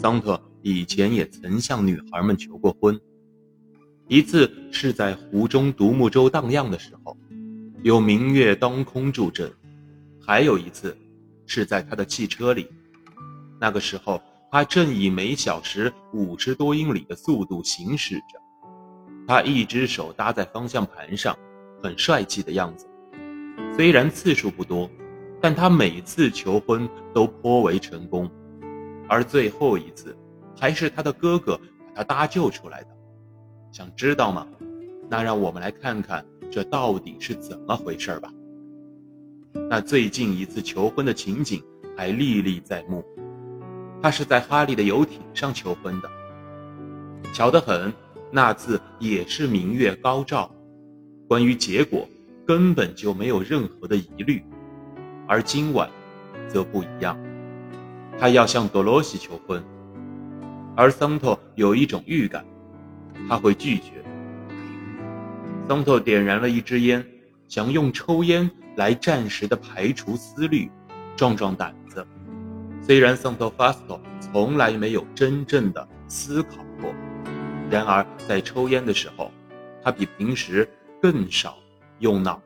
桑特以前也曾向女孩们求过婚，一次是在湖中独木舟荡漾的时候，有明月当空助阵；还有一次是在他的汽车里，那个时候他正以每小时五十多英里的速度行驶着，他一只手搭在方向盘上，很帅气的样子。虽然次数不多，但他每次求婚都颇为成功。而最后一次，还是他的哥哥把他搭救出来的。想知道吗？那让我们来看看这到底是怎么回事吧。那最近一次求婚的情景还历历在目，他是在哈利的游艇上求婚的。巧得很，那次也是明月高照，关于结果根本就没有任何的疑虑。而今晚，则不一样。他要向多罗西求婚，而桑托有一种预感，他会拒绝。桑托点燃了一支烟，想用抽烟来暂时的排除思虑，壮壮胆子。虽然桑托法斯托从来没有真正的思考过，然而在抽烟的时候，他比平时更少用脑